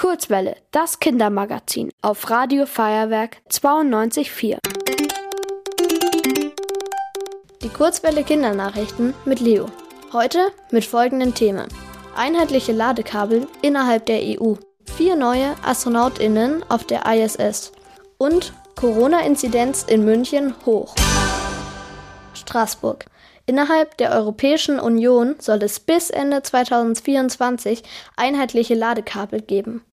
Kurzwelle, das Kindermagazin auf Radio Feuerwerk 92.4. Die Kurzwelle Kindernachrichten mit Leo. Heute mit folgenden Themen. Einheitliche Ladekabel innerhalb der EU. Vier neue AstronautInnen auf der ISS. Und Corona-Inzidenz in München hoch. Straßburg. Innerhalb der Europäischen Union soll es bis Ende 2024 einheitliche Ladekabel geben.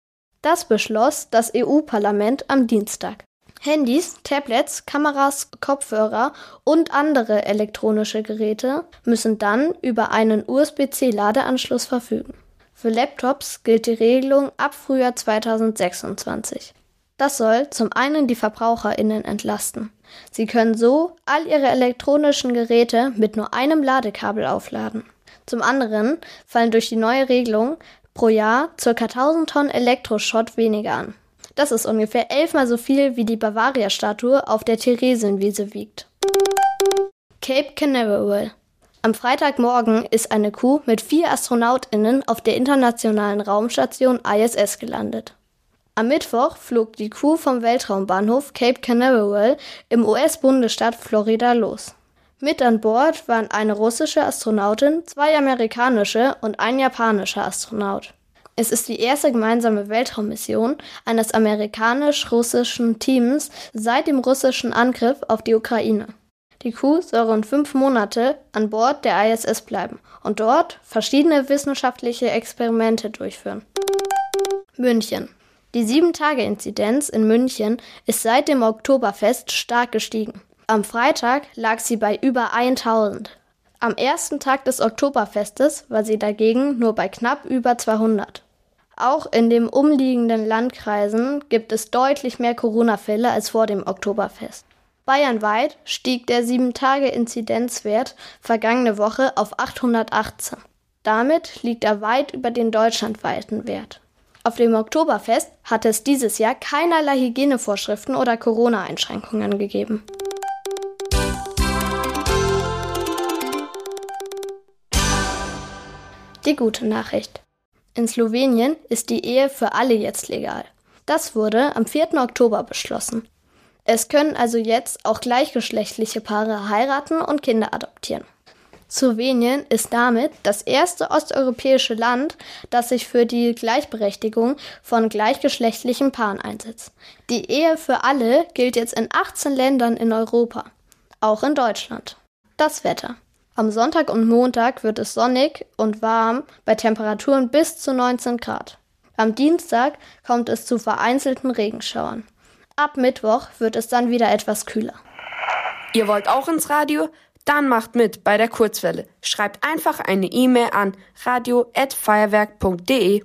Das beschloss das EU-Parlament am Dienstag. Handys, Tablets, Kameras, Kopfhörer und andere elektronische Geräte müssen dann über einen USB-C-Ladeanschluss verfügen. Für Laptops gilt die Regelung ab Frühjahr 2026. Das soll zum einen die Verbraucherinnen entlasten. Sie können so all ihre elektronischen Geräte mit nur einem Ladekabel aufladen. Zum anderen fallen durch die neue Regelung pro Jahr ca. 1000 Tonnen Elektroschrott weniger an. Das ist ungefähr elfmal so viel, wie die Bavaria-Statue auf der Theresienwiese wiegt. Cape Canaveral. Am Freitagmorgen ist eine Kuh mit vier AstronautInnen auf der internationalen Raumstation ISS gelandet. Am Mittwoch flog die Kuh vom Weltraumbahnhof Cape Canaveral im US-Bundesstaat Florida los. Mit an Bord waren eine russische Astronautin, zwei amerikanische und ein japanischer Astronaut. Es ist die erste gemeinsame Weltraummission eines amerikanisch-russischen Teams seit dem russischen Angriff auf die Ukraine. Die Kuh soll rund fünf Monate an Bord der ISS bleiben und dort verschiedene wissenschaftliche Experimente durchführen. München. Die 7-Tage-Inzidenz in München ist seit dem Oktoberfest stark gestiegen. Am Freitag lag sie bei über 1000. Am ersten Tag des Oktoberfestes war sie dagegen nur bei knapp über 200. Auch in den umliegenden Landkreisen gibt es deutlich mehr Corona-Fälle als vor dem Oktoberfest. Bayernweit stieg der 7-Tage-Inzidenzwert vergangene Woche auf 818. Damit liegt er weit über den deutschlandweiten Wert. Auf dem Oktoberfest hat es dieses Jahr keinerlei Hygienevorschriften oder Corona-Einschränkungen gegeben. Die gute Nachricht. In Slowenien ist die Ehe für alle jetzt legal. Das wurde am 4. Oktober beschlossen. Es können also jetzt auch gleichgeschlechtliche Paare heiraten und Kinder adoptieren. Slowenien ist damit das erste osteuropäische Land, das sich für die Gleichberechtigung von gleichgeschlechtlichen Paaren einsetzt. Die Ehe für alle gilt jetzt in 18 Ländern in Europa, auch in Deutschland. Das Wetter. Am Sonntag und Montag wird es sonnig und warm bei Temperaturen bis zu 19 Grad. Am Dienstag kommt es zu vereinzelten Regenschauern. Ab Mittwoch wird es dann wieder etwas kühler. Ihr wollt auch ins Radio? Dann macht mit bei der Kurzwelle. Schreibt einfach eine E-Mail an radio@feuerwerk.de.